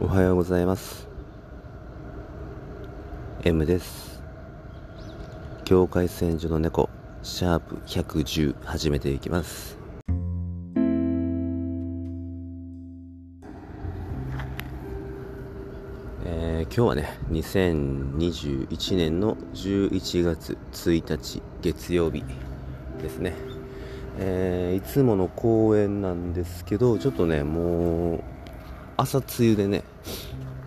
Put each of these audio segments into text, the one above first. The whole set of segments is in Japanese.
おはようございます。M です。境界線上の猫シャープ110始めていきます。えー今日はね2021年の11月1日月曜日ですね。えーいつもの公園なんですけどちょっとねもう朝露でね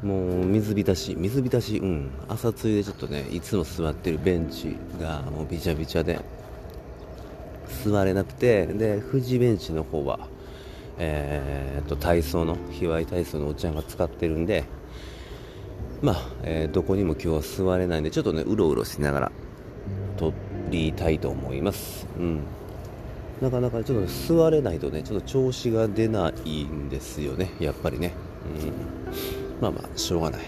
もう水浸し水浸しうん朝露でちょっとねいつも座ってるベンチがもうびちゃびちゃで座れなくてで富士ベンチの方はえーっと体操の卑猥体操のおっちゃんが使ってるんでまあ、えーどこにも今日は座れないんでちょっとねうろうろしながら撮りたいと思います。うん。なかなかちょっと座れないとねちょっと調子が出ないんですよねやっぱりね、うん、まあまあしょうがない、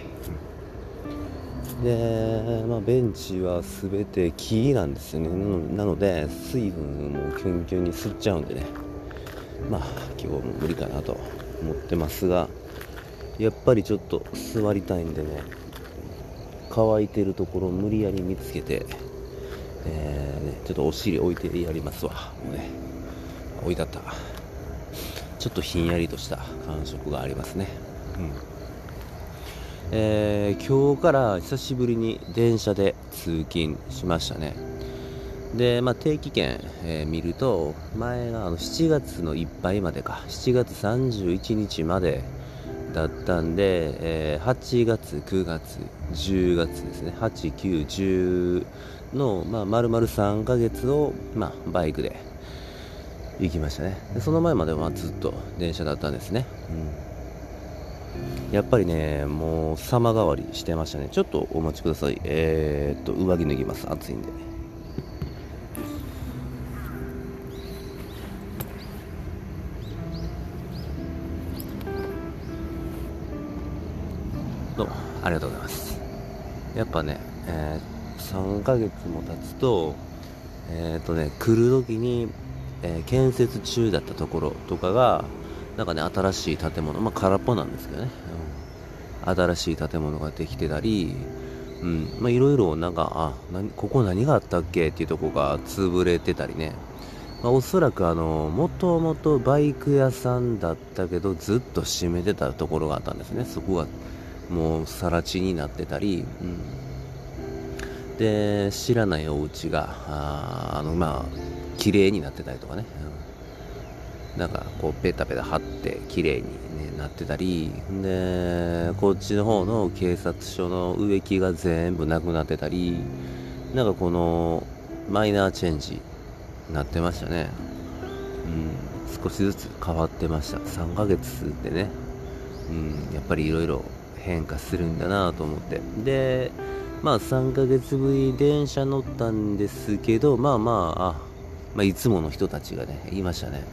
で、まあ、ベンチは全て木なんですよね。なので水分もキュンキュンに吸っちゃうんでね。まあ今日も無理かなと思ってますがやっぱりちょっと座りたいんでね乾いてるところを無理やり見つけてえーね、ちょっとお尻置いてやりますわ。もうね。置いてあった。ちょっとひんやりとした感触がありますね。うん。えー今日から久しぶりに電車で通勤しましたね。で、まあ、定期券、えー見ると前があの7月のいっぱいまでか。7月31日までだったんで、えー8月、9月、10月ですね、8、9、10の、まあ、丸々3ヶ月を、まあ、バイクで行きましたね。でその前まではずっと電車だったんですね。うん、やっぱりね、もう様変わりしてましたね。ちょっとお待ちください。えー、っと、上着脱ぎます。暑いんで。ありがとうございます。やっぱね、えー3ヶ月も経つとえっ、とね来る時に、えー建設中だったところとかがなんかね新しい建物まあ空っぽなんですけどね、うん。新しい建物ができてたりうん。まあいろいろなんかあ何ここ何があったっけっていうとこが潰れてたりね。まあ、おそらくあの、もともとバイク屋さんだったけど、ずっと閉めてたところがあったんですね。そこがもう更地になってたり、うん、で、知らないお家が、ああの、まあ、綺麗になってたりとかね。うん。なんか、こう、ペタペタ貼って、綺麗に、ね、なってたり、で、こっちの方の警察署の植木が全部なくなってたり、なんかこの、マイナーチェンジ、なってましたね。うん、少しずつ変わってました。3ヶ月でね、うん、やっぱりいろいろ変化するんだなと思って。で、まあ3ヶ月ぶり電車乗ったんですけど、まあまあ、あまあ、いつもの人たちがね、言いましたね。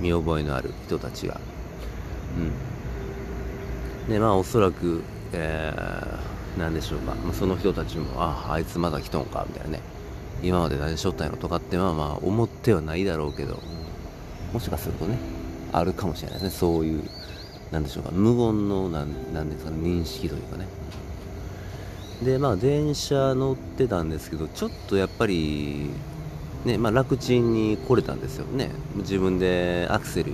うん、見覚えのある人たちが。うん。で、まあおそらく、えー、なんでしょうか。まあ、その人たちも、あ、あいつまだ来とんか、みたいなね。今まで何しとったんやろとかってまあまあ思ってはないだろうけど、もしかするとね、あるかもしれないですね。そういう、なんでしょうか、無言の、なんなんですかね、認識というかね。で、まあ電車乗ってたんですけど、ちょっとやっぱり、ね、まあ楽ちんに来れたんですよね。自分でアクセル、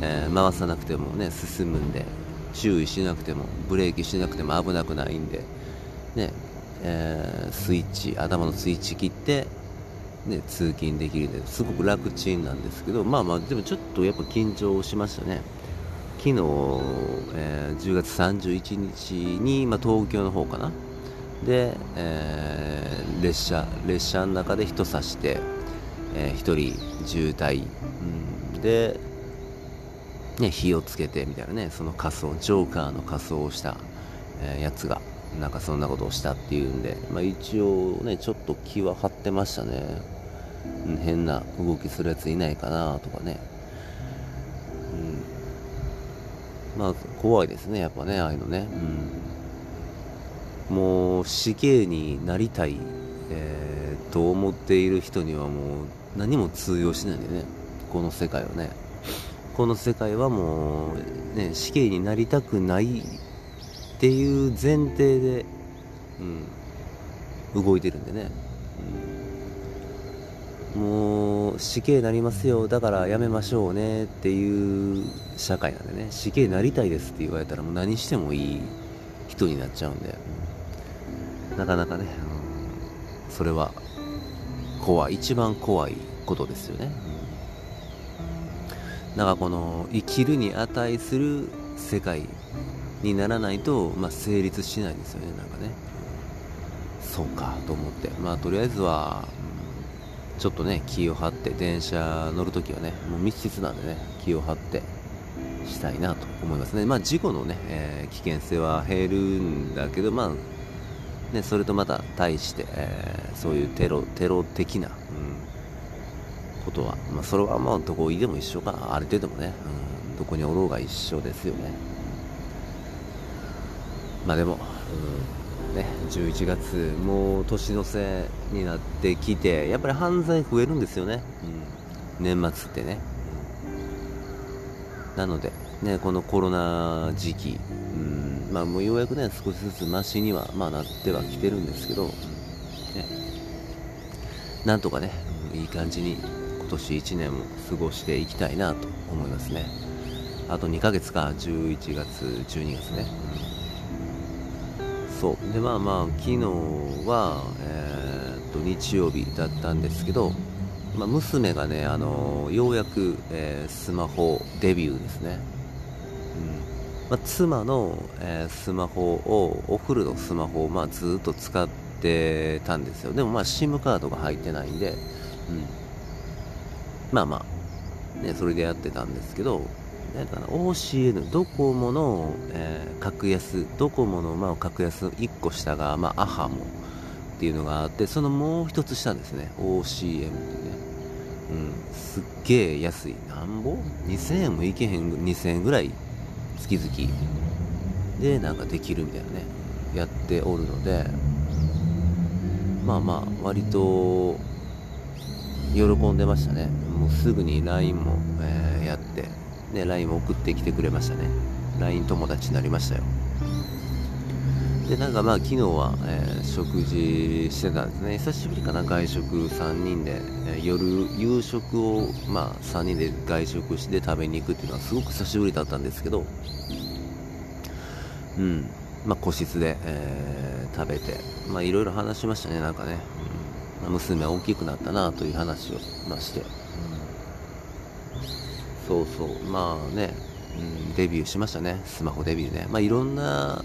えー回さなくてもね、進むんで、注意しなくても、ブレーキしなくても危なくないんで、ね、えースイッチ頭のスイッチ切って、ね、通勤できるんですごく楽ちんなんですけどまあまあでもちょっとやっぱ緊張しましたね昨日、えー10月31日に、まあ、東京の方かなで、えー列車列車の中で人差して、えー一人渋滞、うん、でね、火をつけてみたいなね、その仮装、ジョーカーの仮装をした、えーやつが、なんかそんなことをしたっていうんで、まあ一応ね、ちょっと気は張ってましたね。変な動きするやついないかなとかね。うん。まあ怖いですね、やっぱね、ああいうのね。うん。もう死刑になりたい、えーと思っている人にはもう何も通用しないんでね、この世界はね。この世界はもう、ね、死刑になりたくないっていう前提で、うん、動いてるんでね、うん、もう死刑なりますよだからやめましょうねっていう社会なんでね。死刑なりたいですって言われたらもう何してもいい人になっちゃうんで、なかなかね、うん、それは怖い。一番怖いことですよね、うん、だかこの生きるに値する世界にならないと、まあ、成立しないんですよねなんかね。そうかと思って。まあとりあえずは、うん、ちょっとね気を張って電車乗るときはねもう密室なんでね気を張ってしたいなと思いますね。まあ事故のね、えー、危険性は減るんだけどまあね、それとまた対して、えー、そういうテロテロ的な、うん、ことは、まあ、それはまあどこいでも一緒かな。ある程度もね、うん、どこにおろうが一緒ですよね。まあでも、うんね、11月もう年の瀬になってきてやっぱり犯罪増えるんですよね、うん、年末ってね、うん、なのでねこのコロナ時期、うんまあ、もうようやくね少しずつマシには、まあ、なってはきてるんですけど、ね、なんとかねいい感じに今年1年も過ごしていきたいなと思いますね。あと2ヶ月か11月12月ね、そう。でまあまあ昨日は、えー、っと日曜日だったんですけど、まあ、娘がね、あのようやく、えー、スマホデビューですね、うん。まあ、妻の、えー、スマホをお風呂のスマホを、まあ、ずっと使ってたんですよ。でもまあ SIM カードが入ってないんで、うん、まあまあ、ね、それでやってたんですけどなんか OCN ドコモの、えー、格安ドコモの、まあ、格安1個下が、まあ、アハモっていうのがあってそのもう一つ下ですね OCM ってねうん、すっげえ安い。なんぼ ?2000 円もいけへん、2000円ぐらい月々でなんかできるみたいなねやっておるのでまあまあ割と喜んでましたねもうすぐに LINE も、えー、やって、ね、LINE も送ってきてくれましたね。LINE 友達になりましたよ。でなんかまあ昨日は、えー、食事してたんですね。久しぶりかな外食3人で、えー、夜夕食をまあ3人で外食して食べに行くっていうのはすごく久しぶりだったんですけど。うん。まあ個室で、えー、食べて。まあいろいろ話しましたねなんかね、うん。まあ、娘大きくなったなという話をまして、うん、そうそうまあね、うん、デビューしましたねスマホデビューねまあいろんな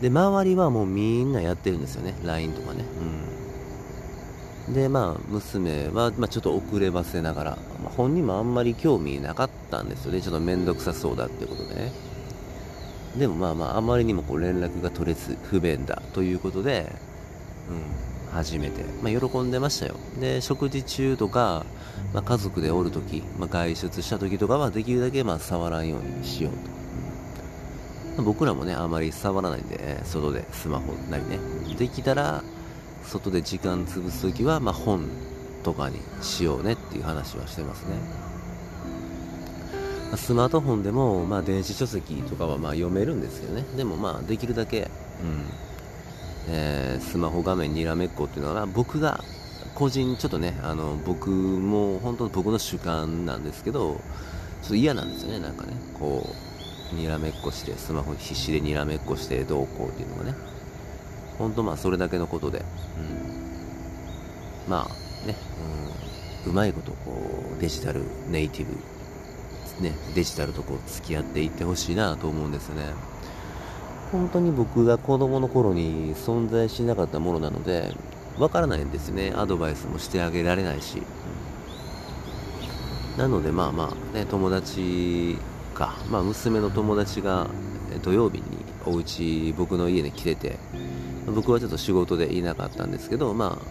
で、周りはもうみんなやってるんですよね。LINE とかね。うん。で、まあ、娘は、まあ、ちょっと遅ればせながら、まあ、本人もあんまり興味なかったんですよね。ちょっとめんどくさそうだってことでね。でもまあまあ、あまりにもこう連絡が取れず不便だということで、うん、初めて、まあ、喜んでましたよ。で、食事中とか、まあ、家族でおるとき、まあ、外出したときとかはできるだけまあ触らんようにしようと。僕らもね、あまり触らないんで、外でスマホなりね、できたら、外で時間潰すときは、まあ、本とかにしようねっていう話はしてますね。スマートフォンでも、まあ、電子書籍とかはまあ読めるんですけどね。でもまあ、できるだけ、うん、えー、スマホ画面にらめっこっていうのは、僕が個人、ちょっとね、あの、僕も本当僕の主観なんですけど、ちょっと嫌なんですよね、なんかね、こう、にらめっこしてスマホ必死でにらめっこしてどうこうっていうのがね。ほんとまあそれだけのことで、うん、まあね、うん、うまいことこうデジタルネイティブね、デジタルとこう付き合っていってほしいなと思うんですよね。本当に僕が子供の頃に存在しなかったものなのでわからないんですね。アドバイスもしてあげられないし、なのでまあまあね友達か、まあ、娘の友達が土曜日にお家僕の家に来てて僕はちょっと仕事でいなかったんですけど、まあ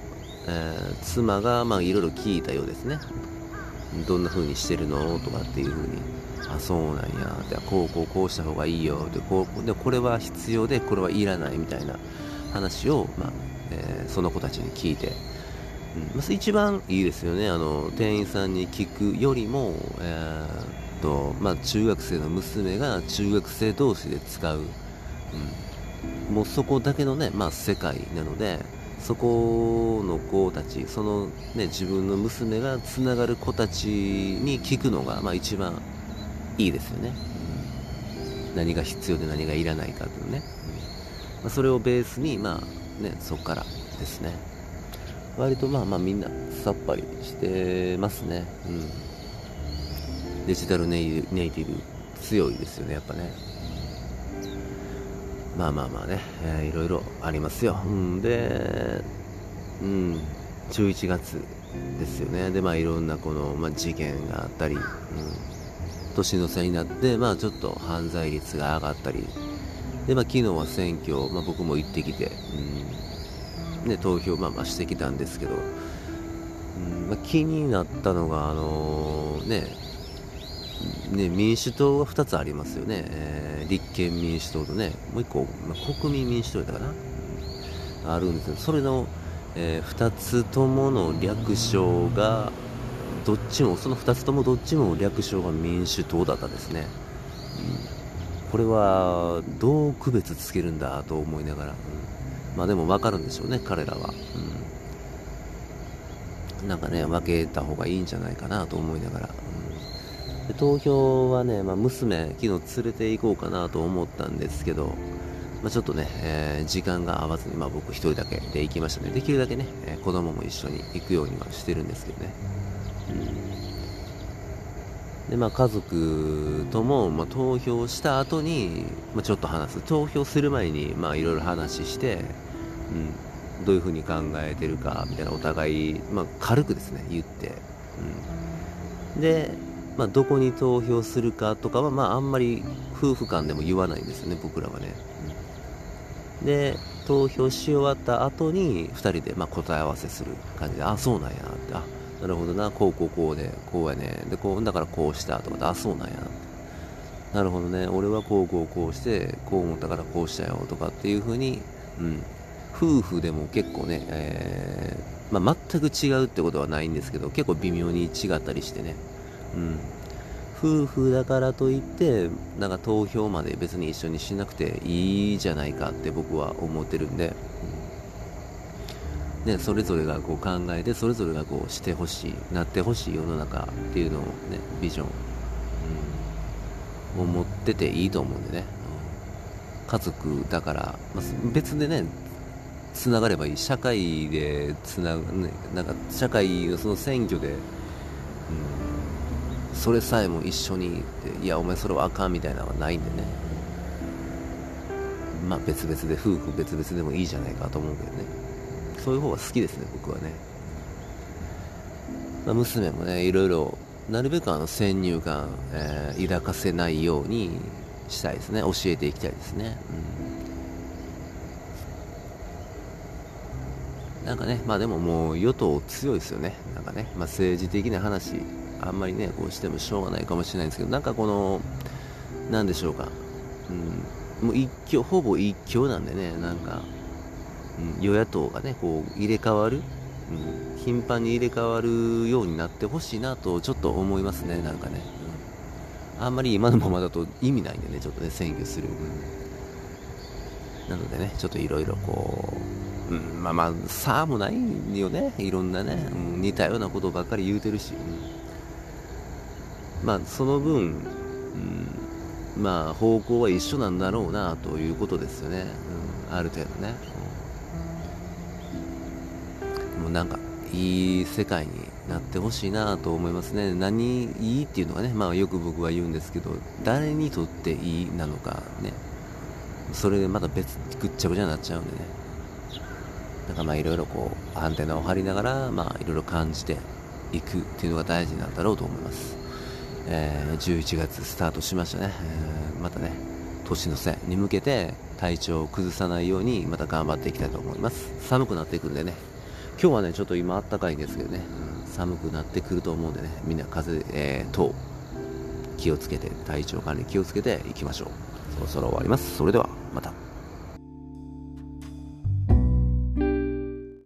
えー、妻がまあいろいろ聞いたようですね。どんな風にしてるの？とかっていう風に。あそうなんや。でこうこうこうした方がいいよ。でこうでこれは必要でこれはいらないみたいな話を、まあえー、その子たちに聞いて、うん。まあ、一番いいですよね。あの店員さんに聞くよりも、えーと、まあ、中学生の娘が中学生同士で使う、うん、もうそこだけのね、まあ、世界なのでそこの子たちその、ね、自分の娘がつながる子たちに聞くのが、まあ、一番いいですよね、うん、何が必要で何がいらないかというね、うん。まあ、それをベースに、まあね、そこからですね。割とまあまあみんなさっぱりしてますね、うん、デジタルネイネイティブ強いですよねやっぱね。まあまあまあね、えー、いろいろありますよ、うん、で、うん、11月ですよね。でまあいろんなこの、まあ、事件があったり、うん、年の瀬になってまあちょっと犯罪率が上がったり。でまあ昨日は選挙、まあ、僕も行ってきて、うん。ね、投票まあまあしてきたんですけど、うんまあ、気になったのがあのー、ねね、民主党が2つありますよね、えー、立憲民主党とね、もう1個、まあ、国民民主党やったかな、あるんですけど、それの、えー、2つともの略称が、どっちも、その2つともどっちも略称が民主党だったですね。うん、これは、どう区別つけるんだと思いながら、うん、まあでも分かるんでしょうね、彼らは。うん、なんかね、分けた方がいいんじゃないかなと思いながら。うんで投票はね、まあ、娘、昨日連れて行こうかなと思ったんですけど、まあ、ちょっとね、えー、時間が合わずに、まあ、僕一人だけで行きましたね。できるだけね、えー、子供も一緒に行くようにはしてるんですけどね。うん、で、まあ、家族とも、まあ、投票した後に、まあ、ちょっと話す。投票する前に、まあ、いろいろ話して、うん、どういうふうに考えてるか、みたいなお互い、まあ、軽くですね、言って、うん、で、まあ、どこに投票するかとかは、まあ、あんまり夫婦間でも言わないんですよね、僕らはね。うん。で、投票し終わった後に、2人でまあ答え合わせする感じで、あ、そうなんやって、あ、なるほどな、こうこうこうで、こうやね、で、こう、だからこうしたとか、あ、そうなんや。なるほどね、俺はこうこうこうして、こう思ったからこうしたよとかっていう風に、うん、夫婦でも結構ね、えー、まあ、全く違うってことはないんですけど、結構微妙に違ったりしてね、うん、夫婦だからといってなんか投票まで別に一緒にしなくていいじゃないかって僕は思ってるんで、ね、それぞれがこう考えてそれぞれがこうしてほしいなってほしい世の中っていうのをねビジョン、うん、を持ってていいと思うんでね。家族だから、まあ、別でねつながればいい。社会でつなぐ、ね、なんか社会のその選挙で、うん。それさえも一緒にっていやお前それはあかんみたいなのはないんでね。まあ別々で夫婦別々でもいいじゃないかと思うけどね。そういう方が好きですね僕はね、まあ、娘もねいろいろなるべくあの先入観、えー、抱かせないようにしたいですね。教えていきたいですね、うん、なんかねまあでももう与党強いですよね。なんかね、まあ、政治的な話あんまりねこうしてもしょうがないかもしれないんですけどなんかこの何でしょうか、うん、もう一挙ほぼ一挙なんでねなんか、うん、与野党がねこう入れ替わる、うん、頻繁に入れ替わるようになってほしいなとちょっと思いますねなんかね、うん、あんまり今のままだと意味ないんでねちょっとね選挙する、うん、なのでねちょっといろいろこう、うん、まあまあ差もないよねいろんなね、うん、似たようなことばっかり言うてるし、うん。まあ、その分、うん、まあ、方向は一緒なんだろうなということですよね、うん、ある程度ね、うん、なんかいい世界になってほしいなと思いますね。何いいっていうのがね、まあ、よく僕は言うんですけど誰にとっていいなのかね。それでまた別ぐっちゃぐちゃになっちゃうんでね。だからまあいろいろこうアンテナを張りながらまあいろいろ感じていくっていうのが大事なんだろうと思います。えー、11月スタートしましたね、えー、またね年の瀬に向けて体調を崩さないようにまた頑張っていきたいと思います。寒くなっていくんでね。今日はねちょっと今あったかいんですけどね、うん、寒くなってくると思うんでねみんな風邪、えー、等気をつけて体調管理気をつけていきましょう。そろそろ終わります。それではまた。